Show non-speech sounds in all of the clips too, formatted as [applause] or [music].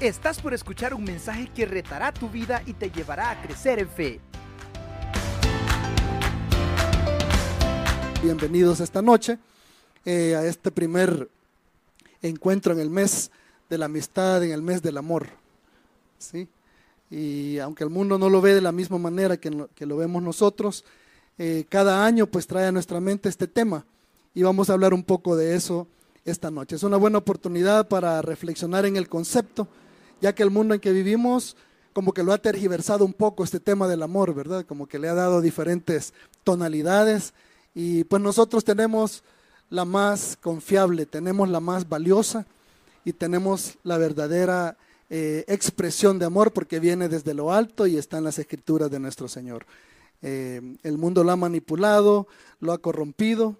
Estás por escuchar un mensaje que retará tu vida y te llevará a crecer en fe. Bienvenidos esta noche eh, a este primer encuentro en el mes de la amistad, en el mes del amor. ¿sí? Y aunque el mundo no lo ve de la misma manera que, lo vemos nosotros, eh, cada año pues trae a nuestra mente este tema y vamos a hablar un poco de eso esta noche. Es una buena oportunidad para reflexionar en el concepto, ya que el mundo en que vivimos como que lo ha tergiversado un poco este tema del amor, ¿verdad? Como que le ha dado diferentes tonalidades y pues nosotros tenemos la más confiable, tenemos la más valiosa y tenemos la verdadera eh, expresión de amor porque viene desde lo alto y está en las escrituras de nuestro Señor. Eh, el mundo lo ha manipulado, lo ha corrompido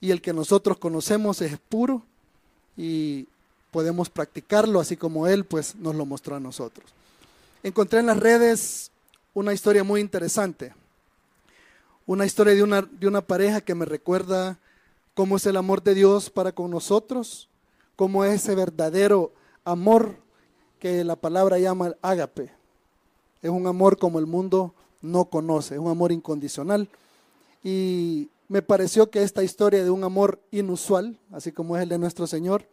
y el que nosotros conocemos es puro y podemos practicarlo así como Él pues nos lo mostró a nosotros. Encontré en las redes una historia muy interesante, una historia de una, de una pareja que me recuerda cómo es el amor de Dios para con nosotros, cómo es ese verdadero amor que la palabra llama ágape. Es un amor como el mundo no conoce, es un amor incondicional. Y me pareció que esta historia de un amor inusual, así como es el de nuestro Señor,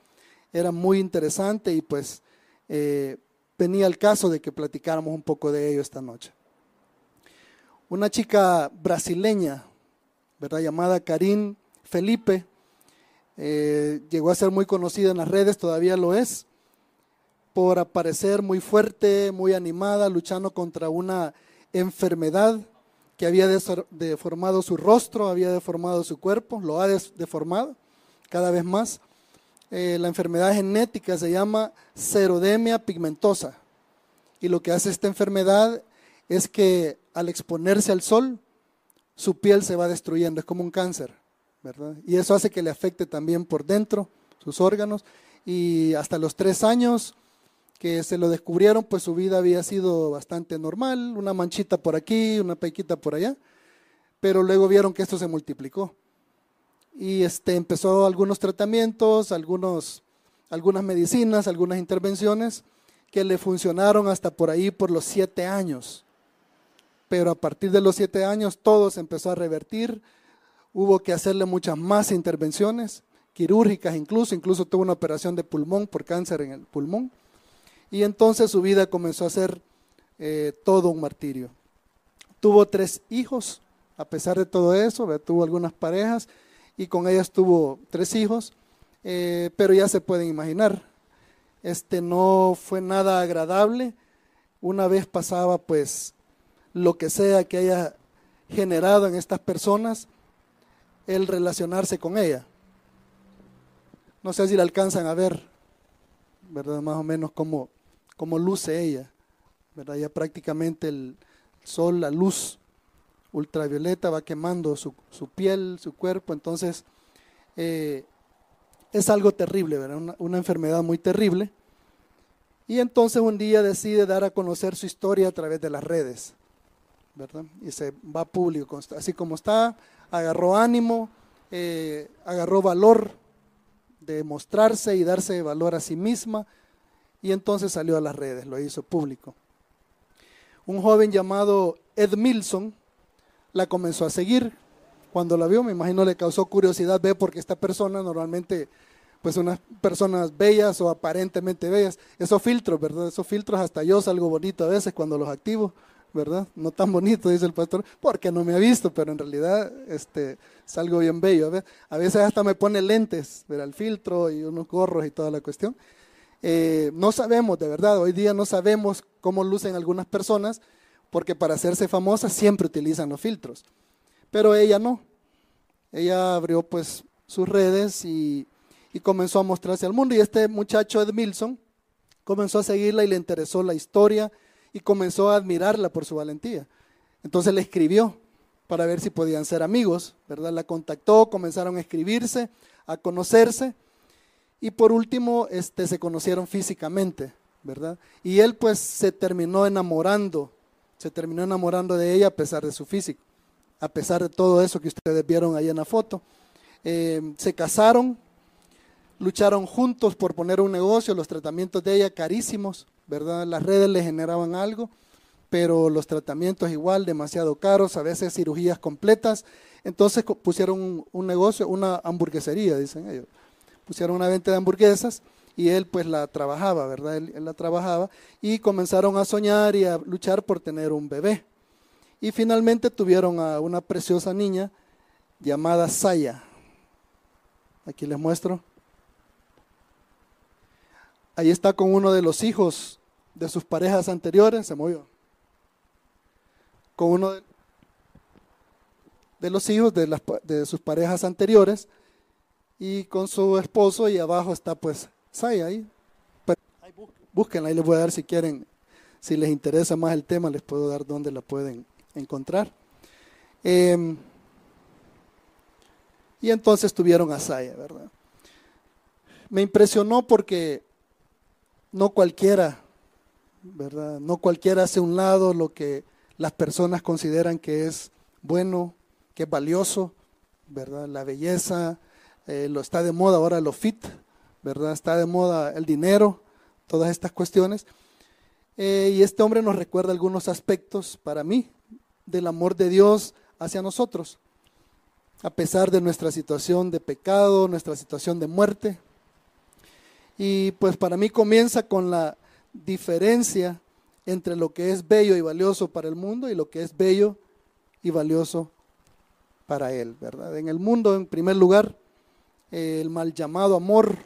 era muy interesante y pues eh, venía el caso de que platicáramos un poco de ello esta noche. Una chica brasileña, ¿verdad? Llamada Karin Felipe, eh, llegó a ser muy conocida en las redes, todavía lo es, por aparecer muy fuerte, muy animada, luchando contra una enfermedad que había deformado su rostro, había deformado su cuerpo, lo ha deformado cada vez más. Eh, la enfermedad genética se llama serodemia pigmentosa. Y lo que hace esta enfermedad es que al exponerse al sol, su piel se va destruyendo, es como un cáncer, ¿verdad? Y eso hace que le afecte también por dentro sus órganos. Y hasta los tres años que se lo descubrieron, pues su vida había sido bastante normal, una manchita por aquí, una pequita por allá, pero luego vieron que esto se multiplicó. Y este, empezó algunos tratamientos, algunos, algunas medicinas, algunas intervenciones que le funcionaron hasta por ahí por los siete años. Pero a partir de los siete años todo se empezó a revertir, hubo que hacerle muchas más intervenciones, quirúrgicas incluso, incluso tuvo una operación de pulmón por cáncer en el pulmón y entonces su vida comenzó a ser eh, todo un martirio. Tuvo tres hijos, a pesar de todo eso, tuvo algunas parejas y con ellas tuvo tres hijos, eh, pero ya se pueden imaginar, este no fue nada agradable. Una vez pasaba pues lo que sea que haya generado en estas personas el relacionarse con ella. No sé si la alcanzan a ver, ¿verdad? Más o menos como cómo luce ella, ¿verdad? Ya prácticamente el sol, la luz ultravioleta va quemando su, piel, su cuerpo, entonces eh, es algo terrible. Una, enfermedad muy terrible. Y entonces un día decide dar a conocer su historia a través de las redes, ¿verdad? Y se va público, así como está, agarró ánimo, eh, agarró valor de mostrarse y darse valor a sí misma, y entonces salió a las redes, lo hizo público. Un joven llamado Ed Milson la comenzó a seguir. Cuando la vio, me imagino le causó curiosidad ver porque esta persona normalmente, pues unas personas bellas o aparentemente bellas, esos filtros, ¿verdad? Esos filtros hasta yo salgo bonito a veces cuando los activo, ¿verdad? No tan bonito, dice el pastor, porque no me ha visto, pero en realidad este, salgo bien bello. A veces hasta me pone lentes, ver el filtro y unos gorros y toda la cuestión. Eh, no sabemos, de verdad, hoy día no sabemos cómo lucen algunas personas, porque para hacerse famosa siempre utilizan los filtros. Pero ella no. Ella abrió pues sus redes y, comenzó a mostrarse al mundo. Y este muchacho Ed Milson comenzó a seguirla y le interesó la historia y comenzó a admirarla por su valentía. Entonces le escribió para ver si podían ser amigos, ¿verdad? La contactó, comenzaron a escribirse, a conocerse y por último, este, se conocieron físicamente, ¿verdad? Y él pues se terminó enamorando, se terminó enamorando de ella a pesar de su físico, a pesar de todo eso que ustedes vieron ahí en la foto. Eh, se casaron, lucharon juntos por poner un negocio, los tratamientos de ella carísimos, ¿verdad? Las redes le generaban algo, pero los tratamientos igual, demasiado caros, a veces cirugías completas. Entonces pusieron un, negocio, una hamburguesería, dicen ellos. Pusieron una venta de hamburguesas y él pues la trabajaba, ¿verdad? Él, la trabajaba y comenzaron a soñar y a luchar por tener un bebé. Y finalmente tuvieron a una preciosa niña llamada Saya. Aquí les muestro. Ahí está con uno de los hijos de sus parejas anteriores, se movió. Con uno de, de los hijos de, las, de, sus parejas anteriores y con su esposo y abajo está pues Saya ahí. Búsquenla, ahí les voy a dar si quieren, si les interesa más el tema, les puedo dar dónde la pueden encontrar. Eh, y entonces tuvieron a Saya, ¿verdad? Me impresionó porque no cualquiera, ¿verdad? No cualquiera hace un lado lo que las personas consideran que es bueno, que es valioso, ¿verdad? La belleza, eh, lo está de moda ahora lo fit, ¿verdad? Está de moda el dinero, todas estas cuestiones. Eh, y este hombre nos recuerda algunos aspectos para mí del amor de Dios hacia nosotros, a pesar de nuestra situación de pecado, nuestra situación de muerte. Y pues para mí comienza con la diferencia entre lo que es bello y valioso para el mundo y lo que es bello y valioso para él, ¿verdad? En el mundo, en primer lugar, el mal llamado amor,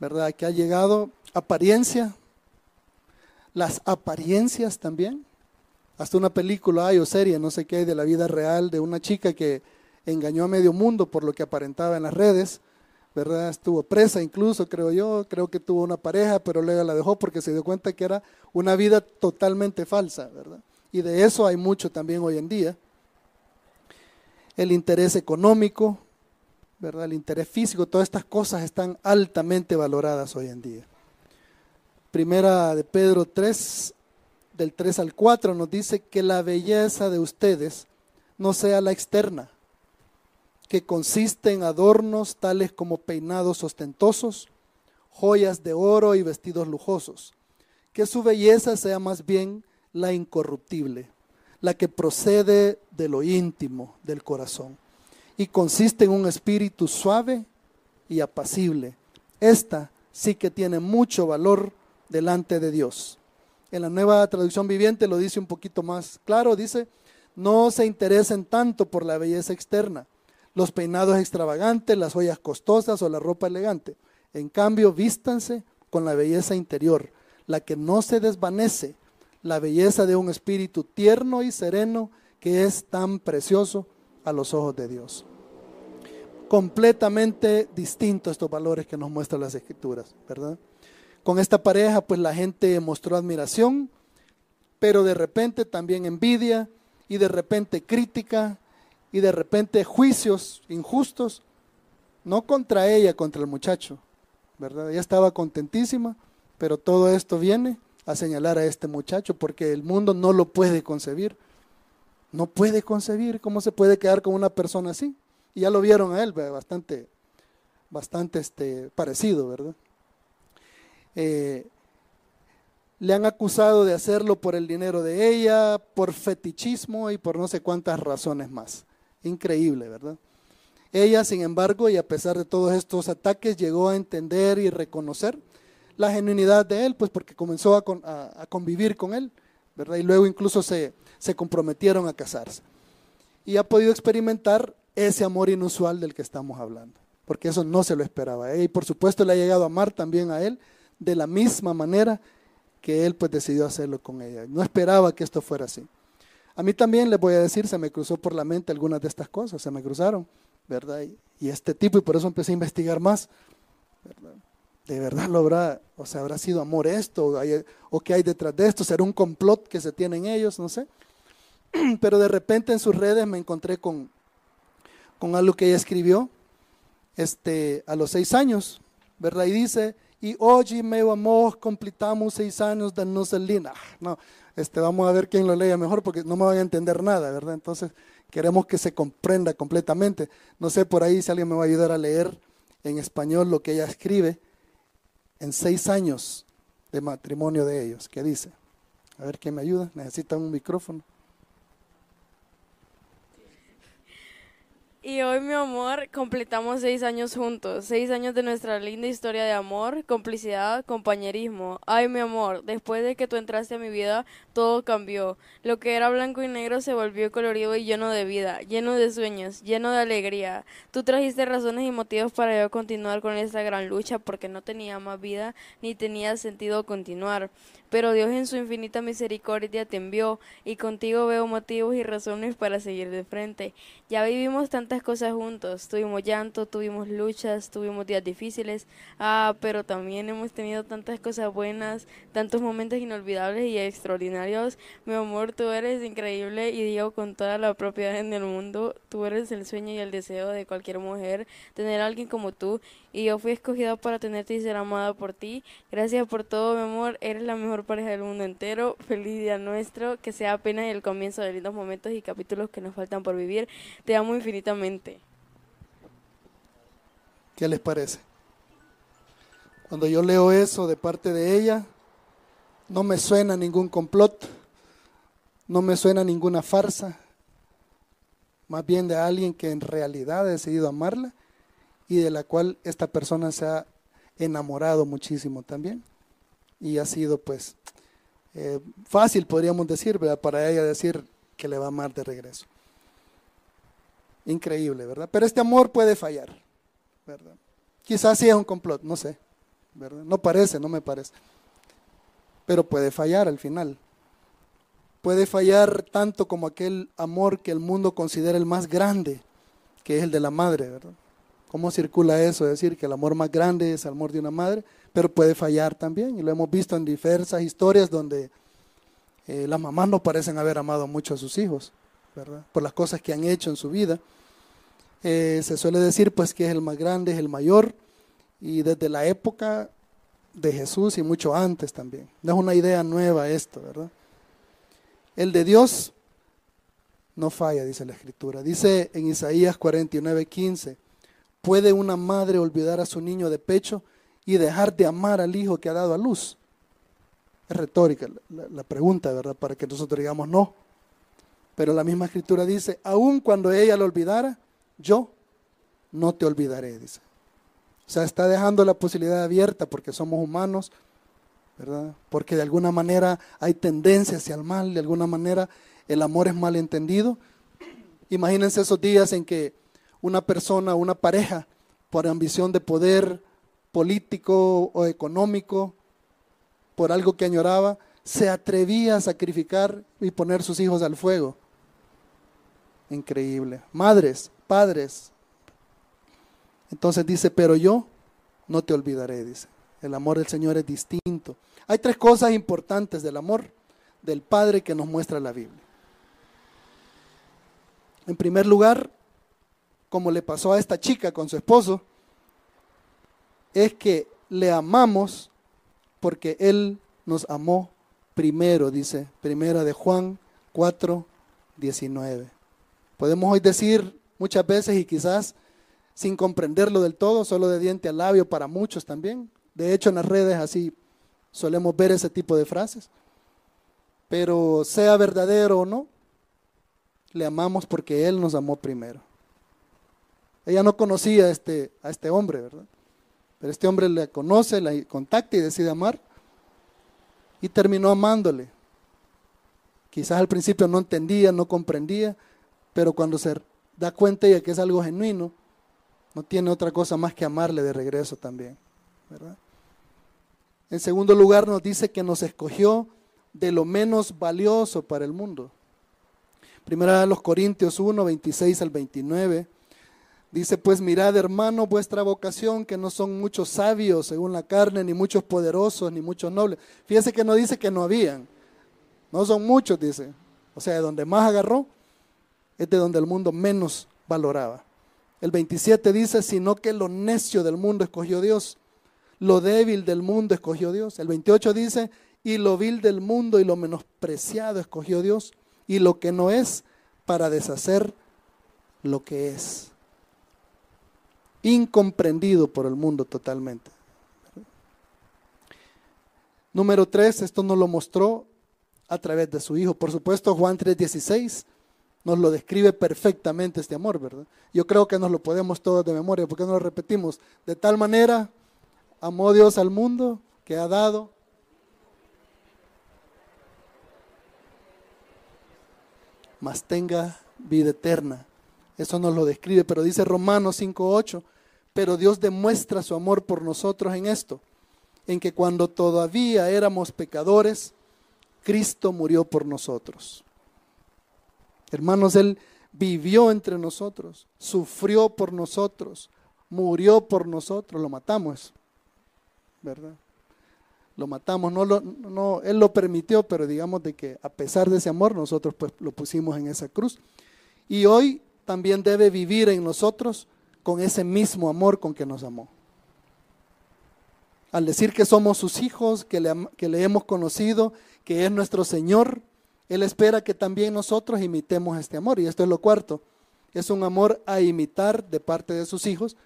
¿verdad? Que ha llegado, apariencia, las apariencias también, hasta una película hay o serie, no sé qué hay, de la vida real de una chica que engañó a medio mundo por lo que aparentaba en las redes, ¿verdad? Estuvo presa incluso, creo yo, creo que tuvo una pareja, pero luego la dejó porque se dio cuenta que era una vida totalmente falsa, ¿verdad? Y de eso hay mucho también hoy en día. El interés económico, ¿verdad? El interés físico, todas estas cosas están altamente valoradas hoy en día. Primera de Pedro 3, del 3 al 4 nos dice que la belleza de ustedes no sea la externa, que consiste en adornos tales como peinados ostentosos, joyas de oro y vestidos lujosos, que su belleza sea más bien la incorruptible, la que procede de lo íntimo del corazón, y consiste en un espíritu suave y apacible. Esta sí que tiene mucho valor delante de Dios en la nueva traducción viviente lo dice un poquito más claro, dice, no se interesen tanto por la belleza externa, los peinados extravagantes, las joyas costosas o la ropa elegante. En cambio, vístanse con la belleza interior, la que no se desvanece, la belleza de un espíritu tierno y sereno que es tan precioso a los ojos de Dios. Completamente distinto estos valores que nos muestran las escrituras, ¿verdad? Con esta pareja, pues la gente mostró admiración, pero de repente también envidia y de repente crítica y de repente juicios injustos, no contra ella, contra el muchacho, ¿verdad? Ella estaba contentísima, pero todo esto viene a señalar a este muchacho porque el mundo no lo puede concebir. No puede concebir cómo se puede quedar con una persona así. Ya lo vieron a él, bastante, bastante este, parecido, ¿verdad? Eh, le han acusado de hacerlo por el dinero de ella, por fetichismo y por no sé cuántas razones más. Increíble, ¿verdad? Ella, sin embargo, y a pesar de todos estos ataques, llegó a entender y reconocer la genuinidad de él, pues porque comenzó a, convivir con él, ¿verdad? Y luego incluso se, se comprometieron a casarse. Y ha podido experimentar ese amor inusual del que estamos hablando, porque eso no se lo esperaba. Y por supuesto le ha llegado a amar también a él, de la misma manera que él pues decidió hacerlo con ella. No esperaba que esto fuera así. A mí también les voy a decir, se me cruzó por la mente algunas de estas cosas, se me cruzaron, ¿verdad? Y, este tipo, y por eso empecé a investigar más. ¿De verdad lo habrá, o sea, habrá sido amor esto, o, o qué hay detrás de esto? ¿Será un complot que se tienen ellos? No sé. [clears throat] Pero de repente en sus redes me encontré con, con algo que ella escribió este, a los seis años, ¿verdad? Y dice, y hoy, meu amor, completamos seis años de nossa linda. No, este, vamos a ver quién lo lea mejor porque no me van a entender nada, ¿verdad? Entonces, queremos que se comprenda completamente. No sé por ahí si alguien me va a ayudar a leer en español lo que ella escribe. En seis años de matrimonio de ellos. ¿Qué dice? A ver quién me ayuda. Necesitan un micrófono. Y hoy, mi amor, completamos seis años juntos, seis años de nuestra linda historia de amor, complicidad, compañerismo. Ay, mi amor, después de que tú entraste a mi vida, todo cambió. Lo que era blanco y negro se volvió colorido y lleno de vida, lleno de sueños, lleno de alegría. Tú trajiste razones y motivos para yo continuar con esta gran lucha porque no tenía más vida ni tenía sentido continuar. Pero Dios en su infinita misericordia te envió y contigo veo motivos y razones para seguir de frente. Ya vivimos tantas cosas juntos, tuvimos llanto, tuvimos luchas, tuvimos días difíciles, ah, pero también hemos tenido tantas cosas buenas, tantos momentos inolvidables y extraordinarios. Mi amor, tú eres increíble y digo con toda la propiedad en el mundo, tú eres el sueño y el deseo de cualquier mujer, tener a alguien como tú y yo fui escogida para tenerte y ser amada por ti. Gracias por todo, mi amor. Eres la mejor pareja del mundo entero. Feliz día nuestro. Que sea apenas el comienzo de lindos momentos y capítulos que nos faltan por vivir. Te amo infinitamente. ¿Qué les parece? Cuando yo leo eso de parte de ella, no me suena ningún complot, no me suena ninguna farsa, más bien de alguien que en realidad ha decidido amarla y de la cual esta persona se ha enamorado muchísimo también. Y ha sido pues eh, fácil, podríamos decir, ¿verdad? para ella decir que le va a amar de regreso. Increíble, ¿verdad? Pero este amor puede fallar, ¿verdad? Quizás sea un complot, no sé, ¿verdad? No parece, no me parece. Pero puede fallar al final. Puede fallar tanto como aquel amor que el mundo considera el más grande, que es el de la madre, ¿verdad? ¿Cómo circula eso? Es decir, que el amor más grande es el amor de una madre, pero puede fallar también. Y lo hemos visto en diversas historias donde eh, las mamás no parecen haber amado mucho a sus hijos, ¿verdad? Por las cosas que han hecho en su vida. Eh, se suele decir pues que es el más grande, es el mayor, y desde la época de Jesús y mucho antes también. No es una idea nueva esto, ¿verdad? El de Dios no falla, dice la Escritura. Dice en Isaías 49, 15 ¿Puede una madre olvidar a su niño de pecho y dejar de amar al hijo que ha dado a luz? Es retórica la, pregunta, ¿verdad? Para que nosotros digamos no. Pero la misma escritura dice, aun cuando ella lo olvidara, yo no te olvidaré, dice. O sea, está dejando la posibilidad abierta porque somos humanos, ¿verdad? Porque de alguna manera hay tendencia hacia el mal, de alguna manera el amor es malentendido. Imagínense esos días en que una persona, una pareja, por ambición de poder político o económico, por algo que añoraba, se atrevía a sacrificar y poner sus hijos al fuego. Increíble. Madres, padres. Entonces dice, pero yo no te olvidaré, dice. El amor del Señor es distinto. Hay tres cosas importantes del amor del Padre que nos muestra la Biblia. En primer lugar, como le pasó a esta chica con su esposo, es que le amamos porque Él nos amó primero, dice Primera de Juan 4, 19. Podemos hoy decir muchas veces y quizás sin comprenderlo del todo, solo de diente al labio para muchos también. De hecho, en las redes así solemos ver ese tipo de frases. Pero sea verdadero o no, le amamos porque Él nos amó primero. Ella no conocía a este, a este hombre, ¿verdad? Pero este hombre le conoce, la contacta y decide amar. Y terminó amándole. Quizás al principio no entendía, no comprendía, pero cuando se da cuenta de que es algo genuino, no tiene otra cosa más que amarle de regreso también. ¿verdad? En segundo lugar nos dice que nos escogió de lo menos valioso para el mundo. Primera de los Corintios 1, 26 al 29 Dice, pues mirad hermano vuestra vocación, que no son muchos sabios según la carne, ni muchos poderosos, ni muchos nobles. Fíjese que no dice que no habían, no son muchos, dice. O sea, de donde más agarró es de donde el mundo menos valoraba. El 27 dice, sino que lo necio del mundo escogió Dios, lo débil del mundo escogió Dios. El 28 dice, y lo vil del mundo y lo menospreciado escogió Dios, y lo que no es para deshacer lo que es incomprendido por el mundo totalmente. Número tres, esto nos lo mostró a través de su Hijo. Por supuesto, Juan 3:16 nos lo describe perfectamente este amor, ¿verdad? Yo creo que nos lo podemos todos de memoria, porque no lo repetimos. De tal manera amó Dios al mundo que ha dado mas tenga vida eterna. Eso nos lo describe, pero dice Romanos 5:8, pero Dios demuestra su amor por nosotros en esto, en que cuando todavía éramos pecadores, Cristo murió por nosotros. Hermanos, Él vivió entre nosotros, sufrió por nosotros, murió por nosotros, lo matamos, ¿verdad? Lo matamos, no, lo, no Él lo permitió, pero digamos de que a pesar de ese amor, nosotros pues lo pusimos en esa cruz. Y hoy también debe vivir en nosotros con ese mismo amor con que nos amó. Al decir que somos sus hijos, que le, que le hemos conocido, que es nuestro Señor, Él espera que también nosotros imitemos este amor. Y esto es lo cuarto. Es un amor a imitar de parte de sus hijos,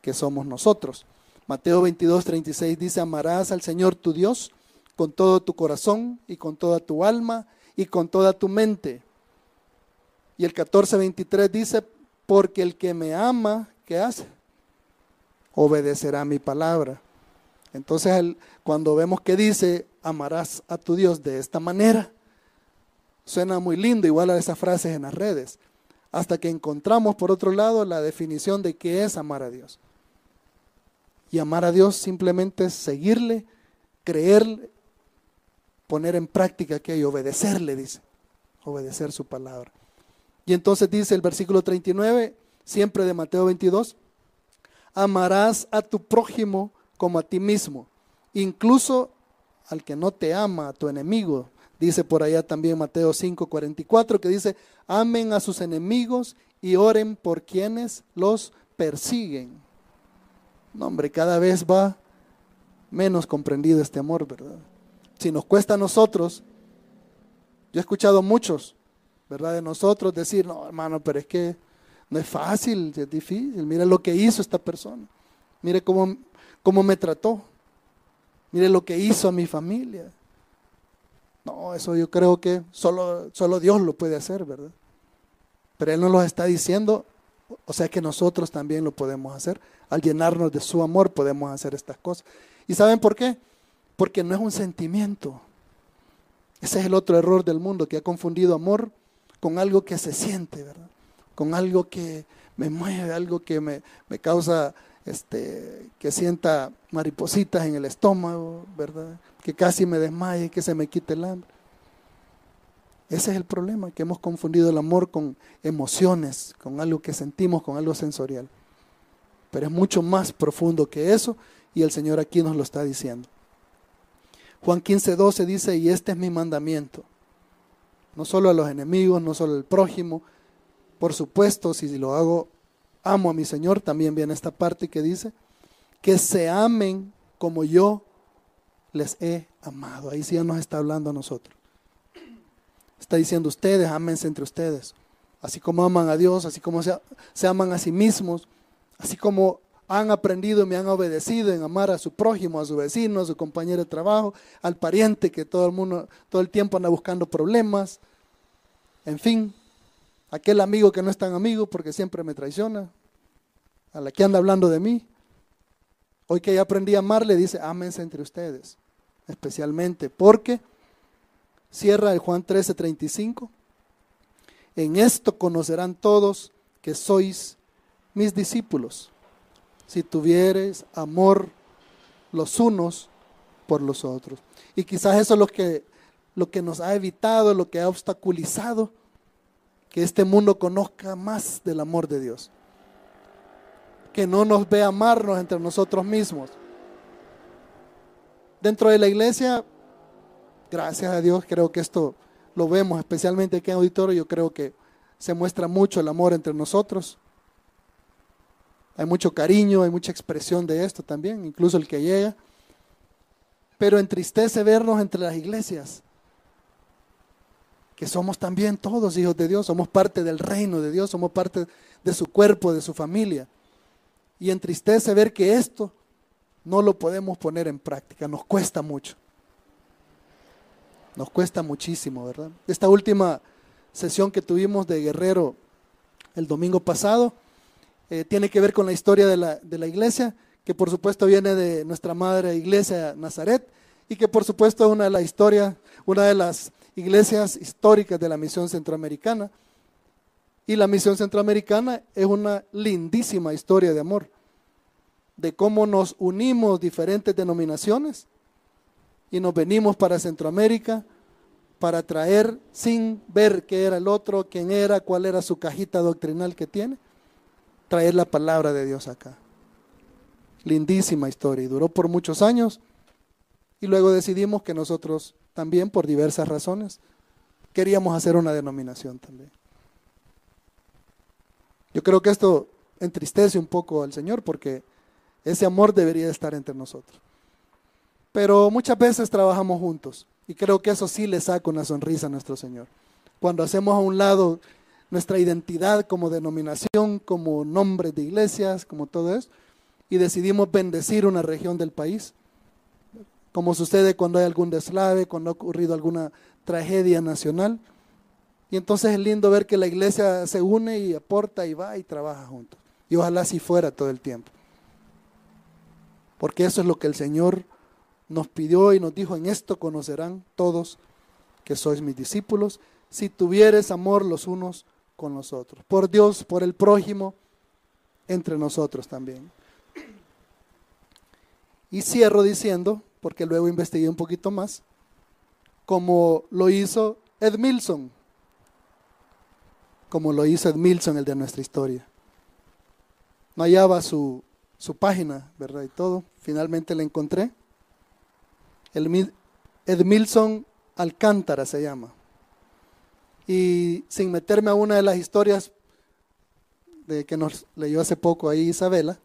que somos nosotros. Mateo 22, 36 dice, amarás al Señor tu Dios con todo tu corazón y con toda tu alma y con toda tu mente. Y el 14, 23 dice, porque el que me ama, ¿qué hace? Obedecerá mi palabra. Entonces, cuando vemos que dice, amarás a tu Dios de esta manera, suena muy lindo, igual a esas frases en las redes, hasta que encontramos, por otro lado, la definición de qué es amar a Dios. Y amar a Dios simplemente es seguirle, creerle, poner en práctica que hay, obedecerle, dice, obedecer su palabra. Y entonces dice el versículo 39, siempre de Mateo 22, amarás a tu prójimo como a ti mismo, incluso al que no te ama, a tu enemigo. Dice por allá también Mateo 5, 44, que dice, amen a sus enemigos y oren por quienes los persiguen. No, hombre, cada vez va menos comprendido este amor, ¿verdad? Si nos cuesta a nosotros, yo he escuchado muchos, De nosotros decir, no, hermano, pero es que no es fácil, es difícil. Mire lo que hizo esta persona. Mire cómo, cómo me trató. Mire lo que hizo a mi familia. No, eso yo creo que solo, solo Dios lo puede hacer, ¿verdad? Pero Él nos lo está diciendo, o sea que nosotros también lo podemos hacer. Al llenarnos de su amor podemos hacer estas cosas. ¿Y saben por qué? Porque no es un sentimiento. Ese es el otro error del mundo, que ha confundido amor con algo que se siente, ¿verdad? Con algo que me mueve, algo que me, me causa este, que sienta maripositas en el estómago, ¿verdad? Que casi me desmaye, que se me quite el hambre. Ese es el problema, que hemos confundido el amor con emociones, con algo que sentimos, con algo sensorial. Pero es mucho más profundo que eso y el Señor aquí nos lo está diciendo. Juan 15, 12 dice, y este es mi mandamiento. No solo a los enemigos, no solo al prójimo. Por supuesto, si lo hago amo a mi Señor, también viene esta parte que dice, que se amen como yo les he amado. Ahí sí ya nos está hablando a nosotros. Está diciendo ustedes, ámense entre ustedes. Así como aman a Dios, así como se, se aman a sí mismos, así como han aprendido y me han obedecido en amar a su prójimo, a su vecino, a su compañero de trabajo, al pariente que todo el mundo, todo el tiempo anda buscando problemas. En fin, aquel amigo que no es tan amigo porque siempre me traiciona, a la que anda hablando de mí. Hoy que ya aprendí a amarle, dice, ámense entre ustedes, especialmente, porque cierra el Juan 13, 35, en esto conocerán todos que sois mis discípulos, si tuvieres amor los unos por los otros. Y quizás eso es lo que, lo que nos ha evitado, lo que ha obstaculizado que este mundo conozca más del amor de Dios. Que no nos vea amarnos entre nosotros mismos. Dentro de la iglesia, gracias a Dios, creo que esto lo vemos, especialmente aquí en auditorio, yo creo que se muestra mucho el amor entre nosotros. Hay mucho cariño, hay mucha expresión de esto también, incluso el que llega. Pero entristece vernos entre las iglesias que somos también todos hijos de Dios, somos parte del reino de Dios, somos parte de su cuerpo, de su familia. Y entristece ver que esto no lo podemos poner en práctica, nos cuesta mucho. Nos cuesta muchísimo, ¿verdad? Esta última sesión que tuvimos de Guerrero el domingo pasado eh, tiene que ver con la historia de la, de la iglesia, que por supuesto viene de nuestra madre iglesia Nazaret y que por supuesto es una de las historias, una de las iglesias históricas de la misión centroamericana. Y la misión centroamericana es una lindísima historia de amor, de cómo nos unimos diferentes denominaciones y nos venimos para Centroamérica para traer sin ver qué era el otro, quién era, cuál era su cajita doctrinal que tiene, traer la palabra de Dios acá. Lindísima historia y duró por muchos años y luego decidimos que nosotros también por diversas razones queríamos hacer una denominación también. Yo creo que esto entristece un poco al Señor porque ese amor debería estar entre nosotros. Pero muchas veces trabajamos juntos y creo que eso sí le saca una sonrisa a nuestro Señor. Cuando hacemos a un lado nuestra identidad como denominación, como nombre de iglesias, como todo eso, y decidimos bendecir una región del país, como sucede cuando hay algún deslave, cuando ha ocurrido alguna tragedia nacional, y entonces es lindo ver que la iglesia se une y aporta y va y trabaja juntos. Y ojalá así fuera todo el tiempo. Porque eso es lo que el Señor nos pidió y nos dijo, en esto conocerán todos que sois mis discípulos, si tuvieres amor los unos con los otros. Por Dios, por el prójimo, entre nosotros también. Y cierro diciendo, porque luego investigué un poquito más, como lo hizo Ed Milson, como lo hizo Ed Milson, el de nuestra historia. No hallaba su, su página, ¿verdad? Y todo. Finalmente la encontré. El Ed Milson Alcántara se llama. Y sin meterme a una de las historias de que nos leyó hace poco ahí Isabela,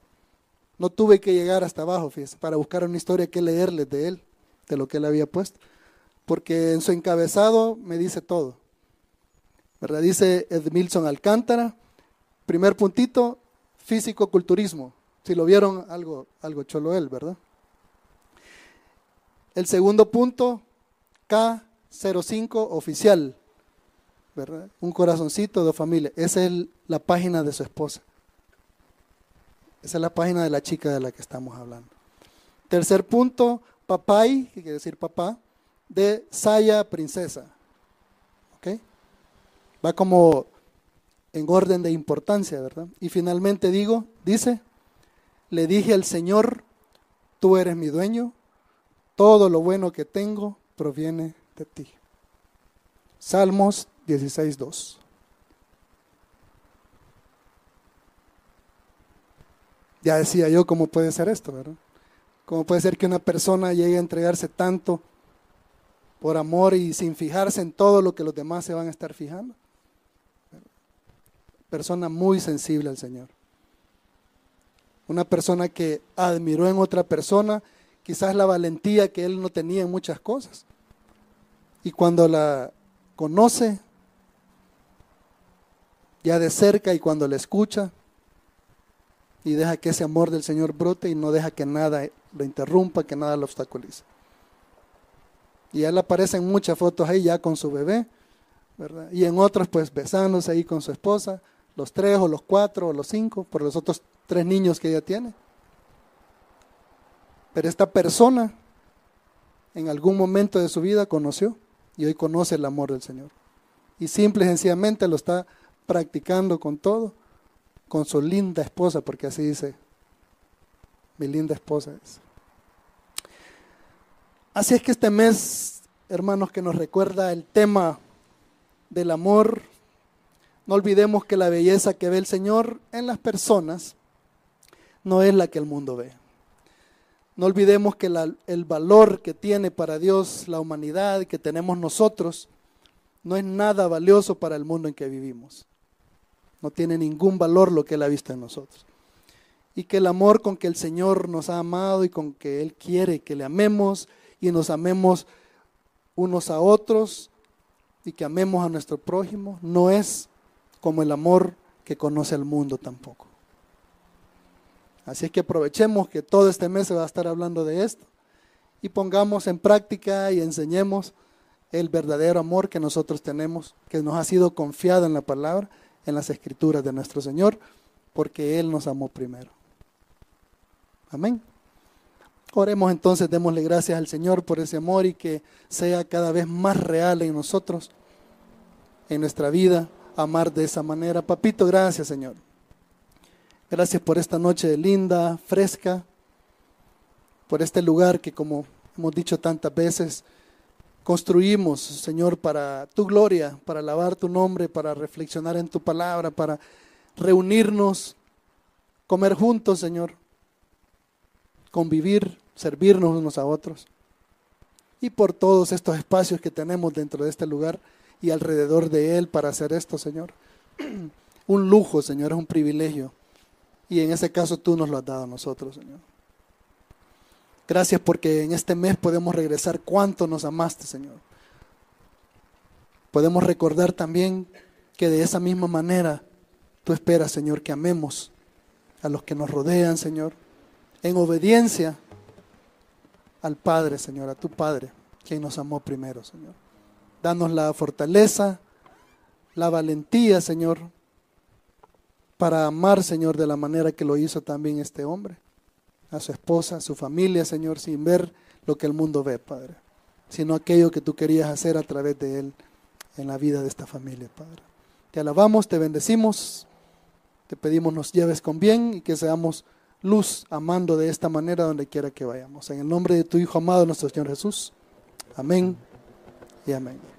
no tuve que llegar hasta abajo, fíjese, para buscar una historia que leerles de él, de lo que él había puesto. Porque en su encabezado me dice todo. ¿verdad? Dice Edmilson Alcántara, primer puntito, físico-culturismo. Si lo vieron, algo, algo cholo él, ¿verdad? El segundo punto, K05 oficial, Un corazoncito de familia. Esa es la página de su esposa. Esa es la página de la chica de la que estamos hablando. Tercer punto, papay, que quiere decir papá, de Saya Princesa. ¿Ok? Va como en orden de importancia, ¿verdad? Y finalmente digo, dice, le dije al Señor, tú eres mi dueño, todo lo bueno que tengo proviene de ti. Salmos 16.2. Ya decía yo cómo puede ser esto, ¿verdad? ¿Cómo puede ser que una persona llegue a entregarse tanto por amor y sin fijarse en todo lo que los demás se van a estar fijando? persona muy sensible al Señor. Una persona que admiró en otra persona quizás la valentía que él no tenía en muchas cosas. Y cuando la conoce ya de cerca y cuando la escucha y deja que ese amor del Señor brote y no deja que nada lo interrumpa, que nada lo obstaculice. Y él aparece en muchas fotos ahí ya con su bebé, ¿verdad? Y en otras pues besándose ahí con su esposa, los tres o los cuatro o los cinco, por los otros tres niños que ella tiene. Pero esta persona en algún momento de su vida conoció y hoy conoce el amor del Señor. Y simple y sencillamente lo está practicando con todo, con su linda esposa, porque así dice, mi linda esposa es. Así es que este mes, hermanos, que nos recuerda el tema del amor, no olvidemos que la belleza que ve el Señor en las personas no es la que el mundo ve. No olvidemos que el valor que tiene para Dios la humanidad, que tenemos nosotros, no es nada valioso para el mundo en que vivimos. No tiene ningún valor lo que Él ha visto en nosotros. Y que el amor con que el Señor nos ha amado y con que Él quiere que le amemos y nos amemos unos a otros y que amemos a nuestro prójimo, no es como el amor que conoce el mundo tampoco. Así es que aprovechemos que todo este mes se va a estar hablando de esto y pongamos en práctica y enseñemos el verdadero amor que nosotros tenemos, que nos ha sido confiado en la palabra, en las escrituras de nuestro Señor, porque Él nos amó primero. Amén. Oremos entonces, démosle gracias al Señor por ese amor y que sea cada vez más real en nosotros, en nuestra vida, amar de esa manera. Papito, gracias Señor. Gracias por esta noche linda, fresca, por este lugar que como hemos dicho tantas veces, construimos, Señor, para tu gloria, para alabar tu nombre, para reflexionar en tu palabra, para reunirnos, comer juntos, Señor, convivir, servirnos unos a otros. Y por todos estos espacios que tenemos dentro de este lugar y alrededor de él para hacer esto, Señor. [clears throat] Un lujo, Señor, es un privilegio. Y en ese caso tú nos lo has dado a nosotros, Señor. Gracias porque en este mes podemos regresar cuánto nos amaste, Señor. Podemos recordar también que de esa misma manera tú esperas, Señor, que amemos a los que nos rodean, Señor, en obediencia al Padre, Señor, a tu Padre, quien nos amó primero, Señor. Danos la fortaleza, la valentía, Señor, para amar, Señor, de la manera que lo hizo también este hombre a su esposa, a su familia, Señor, sin ver lo que el mundo ve, Padre, sino aquello que tú querías hacer a través de Él en la vida de esta familia, Padre. Te alabamos, te bendecimos, te pedimos nos lleves con bien y que seamos luz amando de esta manera donde quiera que vayamos. En el nombre de tu Hijo amado, nuestro Señor Jesús. Amén y amén.